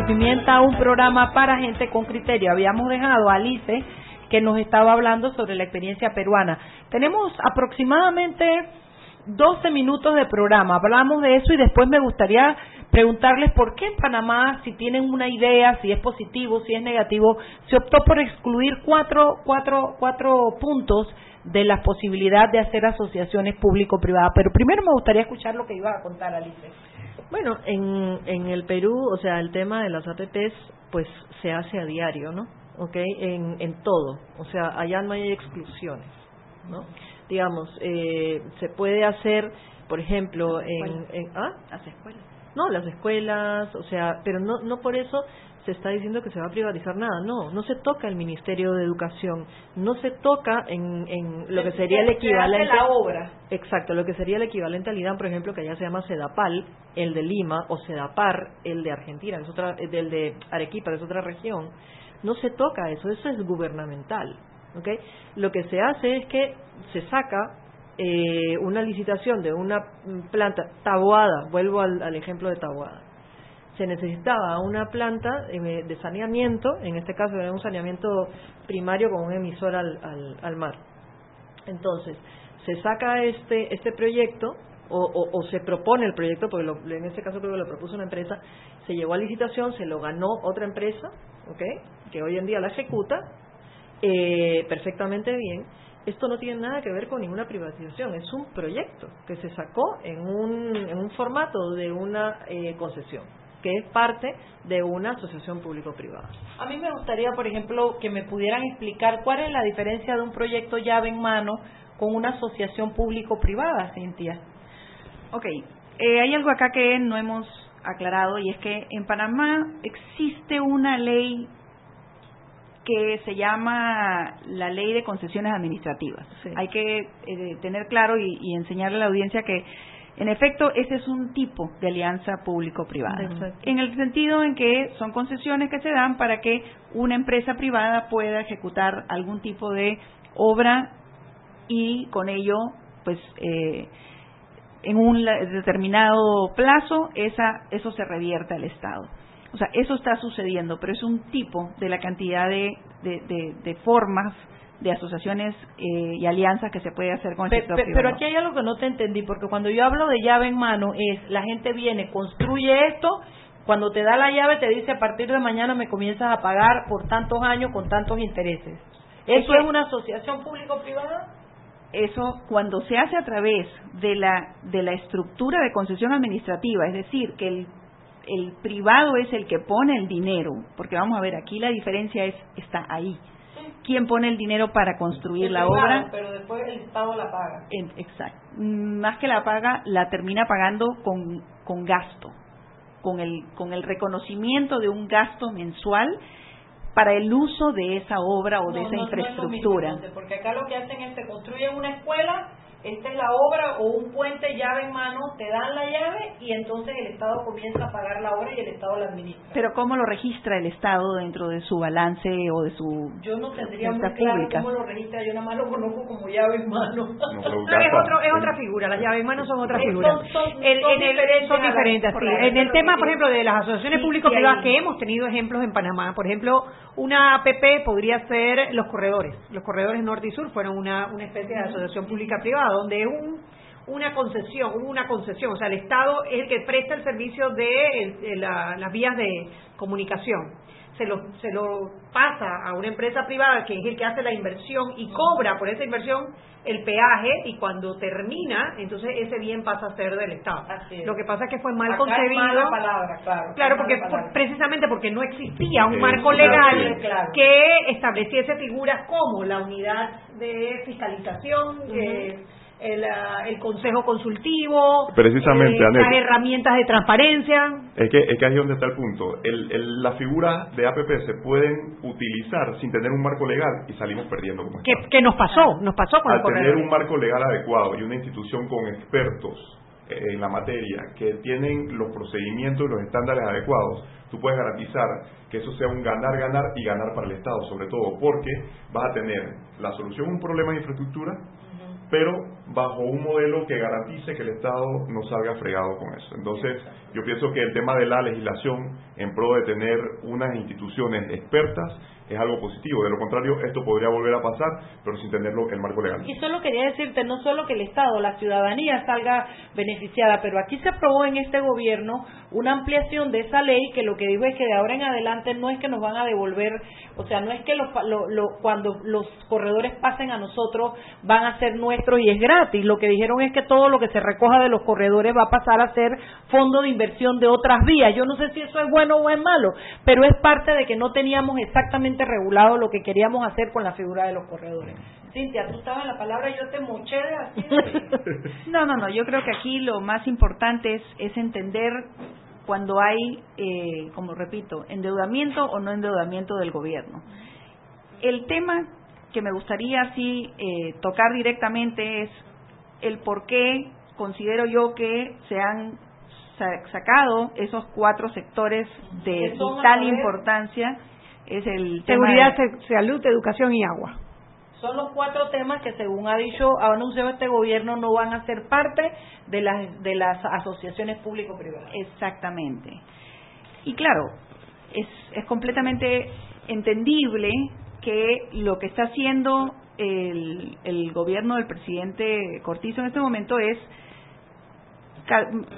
Y Pimienta, un programa para gente con criterio. Habíamos dejado a Alice que nos estaba hablando sobre la experiencia peruana. Tenemos aproximadamente 12 minutos de programa. Hablamos de eso y después me gustaría preguntarles por qué en Panamá, si tienen una idea, si es positivo, si es negativo, se optó por excluir cuatro, cuatro, cuatro puntos de la posibilidad de hacer asociaciones público-privadas. Pero primero me gustaría escuchar lo que iba a contar Alice. Bueno, en, en el Perú, o sea, el tema de las APPs, pues se hace a diario, ¿no? ¿Ok? En, en todo. O sea, allá no hay exclusiones, ¿no? Digamos, eh, se puede hacer, por ejemplo, en, en ¿ah? Las escuelas. No, las escuelas, o sea, pero no, no por eso se está diciendo que se va a privatizar nada, no, no se toca el Ministerio de Educación, no se toca en, en lo que sería el Se- se hace equivalente la obra. Exacto, lo que sería el equivalente al IDAM, por ejemplo, que allá se llama SEDAPAL, el de Lima, o SEDAPAR, el de Argentina, es otra, el de Arequipa, que es otra región, no se toca eso, eso es gubernamental, ¿ok? Lo que se hace es que se saca eh, una licitación de una planta, Taboada, vuelvo al, al ejemplo de Taboada, se necesitaba una planta eh, de saneamiento, en este caso era un saneamiento primario con un emisor al, al, mar. Entonces, se saca este, este proyecto o se propone el proyecto, porque lo- en este caso creo que lo propuso una empresa, se llevó a licitación, se lo ganó otra empresa, ¿ok? que hoy en día la ejecuta eh, perfectamente bien. Esto no tiene nada que ver con ninguna privatización, es un proyecto que se sacó en un, en un formato de una eh, concesión, que es parte de una asociación público-privada. A mí me gustaría, por ejemplo, que me pudieran explicar cuál es la diferencia de un proyecto llave en mano con una asociación público-privada, Cintia. Ok, eh, hay algo acá que no hemos aclarado y es que en Panamá existe una ley que se llama la ley de concesiones administrativas. Hay que eh, tener claro y, y enseñarle a la audiencia que en efecto ese es un tipo de alianza público-privada. En el sentido en que son concesiones que se dan para que una empresa privada pueda ejecutar algún tipo de obra y con ello pues eh, en un determinado plazo esa eso se revierte al Estado. O sea, eso está sucediendo, pero es un tipo de la cantidad de, de, de- de formas de asociaciones eh, y alianzas que se puede hacer con el Pe- sector pe- privado. pero aquí hay algo que no te entendí, porque cuando yo hablo de llave en mano es la gente viene, construye esto, cuando te da la llave te dice a partir de mañana me comienzas a pagar por tantos años con tantos intereses. ¿Eso que- es una asociación público-privada? eso cuando se hace a través de la de la estructura de concesión administrativa, es decir, que el el privado es el que pone el dinero, porque vamos a ver, aquí la diferencia es está ahí. Quién pone el dinero para construir la Claro, obra. Pero después el Estado la paga. Exacto. Más que la paga, la termina pagando con, con gasto, con el, con el reconocimiento de un gasto mensual para el uso de esa obra o de esa no, no es lo mismo, infraestructura. Porque acá lo que hacen es te construyen una escuela, esta es la obra o un puente llave en mano, te dan la llave y entonces el Estado comienza a pagar la obra y el Estado la administra. Pero ¿cómo lo registra el Estado dentro de su balance o de su Yo no tendría muy claro pública? cómo lo registra, yo nada más lo conozco como llave en mano. No, [laughs] es, otro, es otra figura, las llaves en mano son otra figura. son- son- El- son en el- diferentes son sí. En el tema, por ejemplo, de las asociaciones Sí, público-privadas, que hemos tenido ejemplos en Panamá, por ejemplo, una APP podría ser los corredores. Los corredores norte y sur fueron una, una especie de asociación pública-privada, donde es un una concesión, hubo una concesión, o sea, el Estado es el que presta el servicio de, el- la- las vías de comunicación. Se lo, se lo pasa a una empresa privada que es el que hace la inversión y cobra por esa inversión el peaje y cuando termina, entonces ese bien pasa a ser del Estado. es. Lo que pasa es que fue mal Acá es concebido. mala palabra, claro. Porque mala por- precisamente porque no existía un marco legal sí, claro. que estableciese figuras como la unidad de fiscalización, eh, el, ah, el consejo consultivo, Precisamente, eh, las herramientas de transparencia. Es que, es que ahí es donde está el punto. El, el- las figuras de APP se pueden utilizar sin tener un marco legal y salimos perdiendo como que nos pasó, nos pasó con el Al tener un marco legal adecuado y una institución con expertos eh, en la materia que tienen los procedimientos y los estándares adecuados, tú puedes garantizar que eso sea un ganar-ganar y ganar para el Estado, sobre todo porque vas a tener la solución a un problema de infraestructura, pero bajo un modelo que garantice que el Estado no salga fregado con eso. Entonces, yo pienso que el tema de la legislación en pro de tener unas instituciones expertas es algo positivo. De lo contrario, esto podría volver a pasar, pero sin tenerlo el marco legal. Y solo quería decirte, no solo que el Estado, la ciudadanía salga beneficiada, pero aquí se aprobó en este gobierno una ampliación de esa ley que lo que digo es que de ahora en adelante no es que nos van a devolver, o sea, no es que los, lo- lo- cuando los corredores pasen a nosotros van a ser nuestros y es gratis. Lo que dijeron es que todo lo que se recoja de los corredores va a pasar a ser fondo de inversión de otras vías. Yo no sé si eso es bueno o es malo, pero es parte de que no teníamos exactamente regulado lo que queríamos hacer con la figura de los corredores. Cintia, tú estabas en la palabra y yo te moché de así. de- [laughs] No, no, no. Yo creo que aquí lo más importante es, es entender cuando hay, eh, como repito, endeudamiento o no endeudamiento del gobierno. El tema que me gustaría sí eh, tocar directamente es el por qué considero yo que se han sa- sacado esos cuatro sectores de ¿Qué son, a vital importancia. Es el tema Seguridad, de- se- salud, educación y agua. Son los cuatro temas que, según ha dicho, ha anunciado este gobierno, no van a ser parte de las, de las asociaciones público-privadas. Exactamente. Y claro, es, es completamente entendible que lo que está haciendo el, el gobierno del presidente Cortizo en este momento es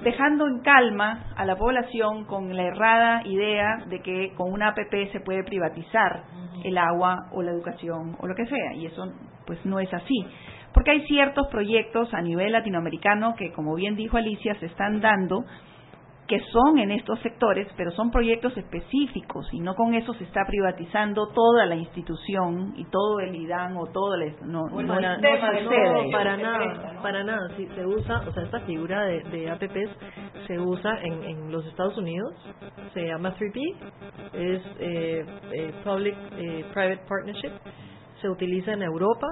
dejando en calma a la población con la errada idea de que con una APP se puede privatizar el agua o la educación o lo que sea y eso pues no es así. Porque hay ciertos proyectos a nivel latinoamericano que como bien dijo Alicia se están dando que son en estos sectores, pero son proyectos específicos y no con eso se está privatizando toda la institución y todo el IDAN o todo el... No, Bueno, para nada, para nada. Sí, se usa, o sea, esta figura de, de APPs se usa en, en los Estados Unidos, se llama 3P, es eh, eh, Public eh, Private Partnership, se utiliza en Europa,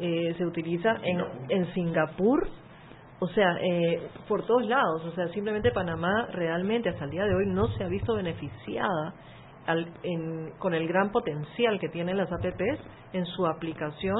eh, se utiliza en, en Singapur, o sea, eh, por todos lados, o sea, simplemente Panamá realmente hasta el día de hoy no se ha visto beneficiada al- en- con el gran potencial que tienen las APPs en su aplicación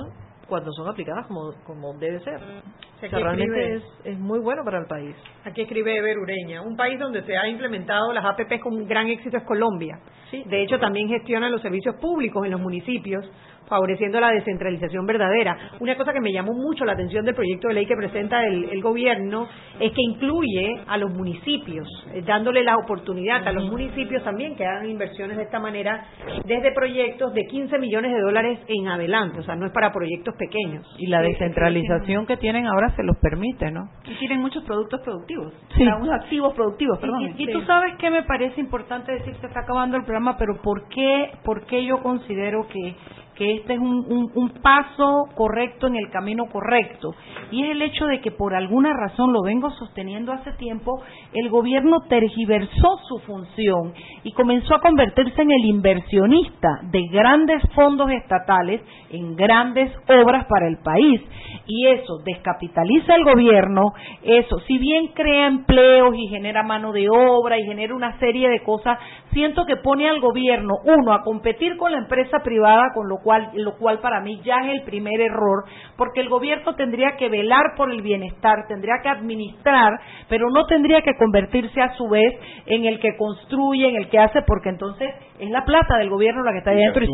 cuando son aplicadas como, como debe ser. O sea, realmente es, es muy bueno para el país. Aquí escribe Eber Ureña. Un país donde se ha implementado las APP con un gran éxito es Colombia. De hecho, también gestiona los servicios públicos en los municipios, favoreciendo la descentralización verdadera. Una cosa que me llamó mucho la atención del proyecto de ley que presenta el, el gobierno es que incluye a los municipios, eh, dándole la oportunidad a los municipios también que hagan inversiones de esta manera desde proyectos de 15 millones de dólares en adelante. O sea, no es para proyectos pequeños. Y la descentralización que tienen ahora se los permite, ¿no? Y tienen muchos productos productivos, Sí. o sea, unos activos productivos, perdón. Y, y tú sabes que me parece importante decir, se está acabando el programa, pero ¿por qué, por qué yo considero que que este es un, un, paso correcto en el camino correcto. Y es el hecho de que por alguna razón, lo vengo sosteniendo hace tiempo, el gobierno tergiversó su función y comenzó a convertirse en el inversionista de grandes fondos estatales en grandes obras para el país. Y eso descapitaliza el gobierno, eso, si bien crea empleos y genera mano de obra y genera una serie de cosas, siento que pone al gobierno, uno, a competir con la empresa privada, con lo cual, lo cual para mí ya es el primer error, porque el gobierno tendría que velar por el bienestar, tendría que administrar, pero no tendría que convertirse a su vez en el que construye, en el que hace, porque entonces es la plata del gobierno la que está ahí dentro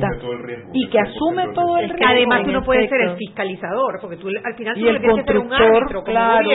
y, que asume todo el riesgo. Además, tú no puedes ser el fiscalizador, porque tú al final tú y el tienes que ser un árbitro claro,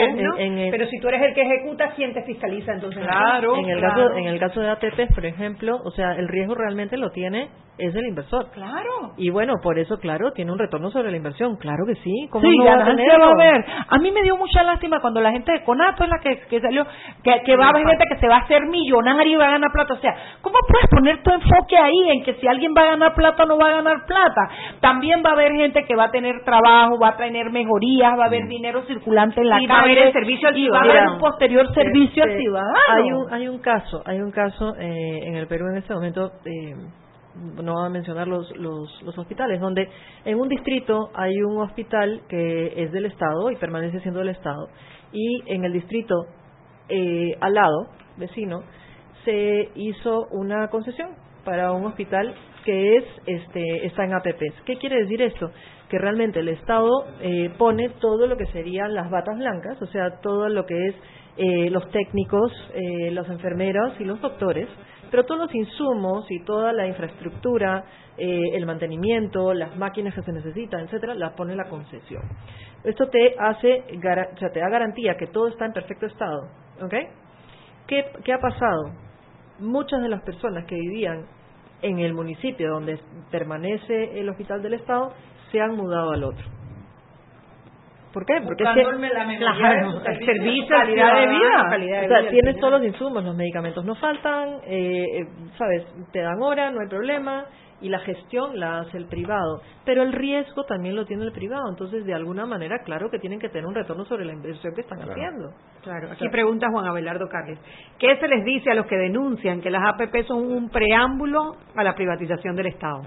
pero si tú eres el que ejecuta, ¿quién te fiscaliza entonces? Claro, en el caso en el caso de ATP, por ejemplo, o sea, el riesgo realmente lo tiene es el inversor. Claro. Y bueno, por eso, claro, tiene un retorno sobre la inversión. Claro que sí. ¿Cómo sí, no va a, va a ver. A mí me dio mucha lástima cuando la gente de Conato es la que, que salió, que, que va a haber gente que se va a hacer millonario y va a ganar plata. O sea, ¿cómo puedes poner tu enfoque ahí en que si alguien va a ganar plata o no va a ganar plata? También va a haber gente que va a tener trabajo, va a tener mejorías, va a haber dinero circulante en la y calle. Va a haber el servicio al y va a haber un posterior servicio al ciudadano. Hay un, hay un caso, hay un caso eh, en el Perú en este momento. Eh, no voy a mencionar los, los, los, hospitales, donde en un distrito hay un hospital que es del Estado y permanece siendo del Estado, y en el distrito eh, al lado, vecino, se hizo una concesión para un hospital que es este está en APPs. ¿Qué quiere decir esto? Que realmente el Estado eh, pone todo lo que serían las batas blancas, o sea, todo lo que es eh, los técnicos, eh, las enfermeras y los doctores, pero todos los insumos y toda la infraestructura, eh, el mantenimiento, las máquinas que se necesitan, etcétera, las pone la concesión. Esto te hace, o sea, te da garantía que todo está en perfecto estado, ¿ok? ¿Qué, ¿Qué ha pasado? Muchas de las personas que vivían en el municipio donde permanece el hospital del Estado se han mudado al otro. ¿Por qué? Porque es que, el servicio, calidad de vida. o sea, tienes todos los insumos, los medicamentos no faltan, eh, eh, sabes, te dan hora, no hay problema, y la gestión la hace el privado. Pero el riesgo también lo tiene el privado, entonces de alguna manera, claro que tienen que tener un retorno sobre la inversión que están haciendo. Claro, aquí pregunta Juan Abelardo Carles, ¿qué se les dice a los que denuncian que las APP son un preámbulo a la privatización del Estado?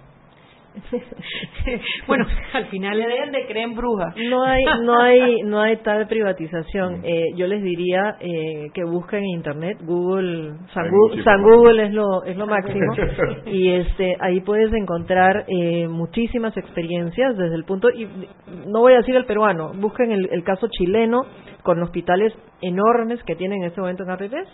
[laughs] bueno, al final le deben de creer en brujas. No hay, no hay, [laughs] no hay tal privatización. Eh, yo les diría eh, que busquen en internet Google, San, Google, es lo, es lo [laughs] máximo y este, ahí puedes encontrar eh, muchísimas experiencias desde el punto y no voy a decir el peruano, busquen el, el caso chileno con hospitales enormes que tienen en este momento en APPs.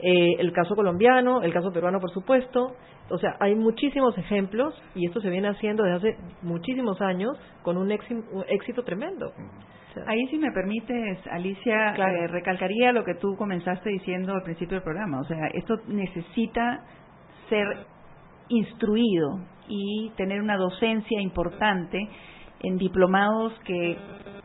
Eh, el caso colombiano, el caso peruano, por supuesto, o sea, hay muchísimos ejemplos y esto se viene haciendo desde hace muchísimos años con un éxito, tremendo. Ahí, si me permites, Alicia, eh, recalcaría lo que tú comenzaste diciendo al principio del programa. O sea, esto necesita ser instruido y tener una docencia importante en diplomados que,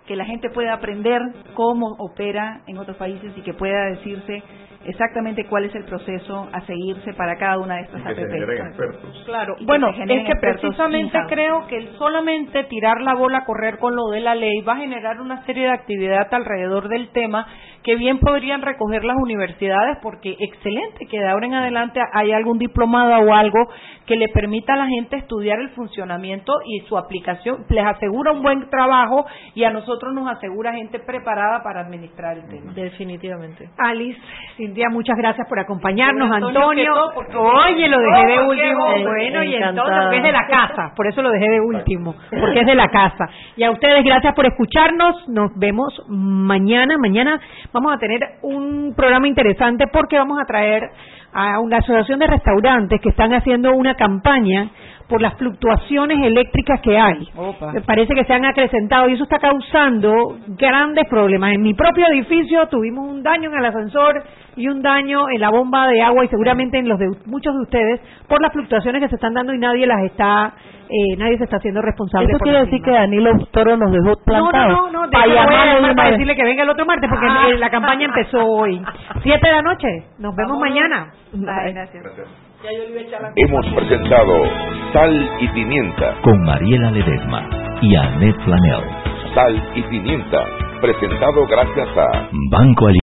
que la gente pueda aprender cómo opera en otros países y que pueda decirse exactamente cuál es el proceso a seguirse para cada una de estas y que expertos. Claro, bueno, es que precisamente creo que solamente tirar la bola a correr con lo de la ley va a generar una serie de actividad alrededor del tema que bien podrían recoger las universidades porque excelente que de ahora en adelante haya algún diplomado o algo que le permita a la gente estudiar el funcionamiento y su aplicación, les asegura un buen trabajo y a nosotros nos asegura gente preparada para administrar el tema. Definitivamente. Alice, Cintia, muchas gracias por acompañarnos, Antonio. oye, lo dejé de último. bueno, y entonces, es de la casa, por eso lo dejé de último, porque es de la casa. Y a ustedes, gracias por escucharnos. Nos vemos mañana. Mañana vamos a tener un programa interesante porque vamos a traer a una asociación de restaurantes que están haciendo una campaña por las fluctuaciones eléctricas que hay. Me parece que se han acrecentado y eso está causando grandes problemas. En mi propio edificio tuvimos un daño en el ascensor y un daño en la bomba de agua y seguramente en los de muchos de ustedes por las fluctuaciones que se están dando y nadie las está eh, nadie se está haciendo responsable. Eso por quiere decir mismas. que Danilo Toro nos dejó plantados. No, no, no, no, de hecho, voy a llamar para decirle que venga el otro martes porque Ah. la campaña empezó hoy. Siete de la noche. Nos vemos Vamos. mañana. Bye, gracias. Hemos presentado Sal y Pimienta. Con Mariela Ledesma y Annette Flanell. Sal y Pimienta. Presentado gracias a Banco Ali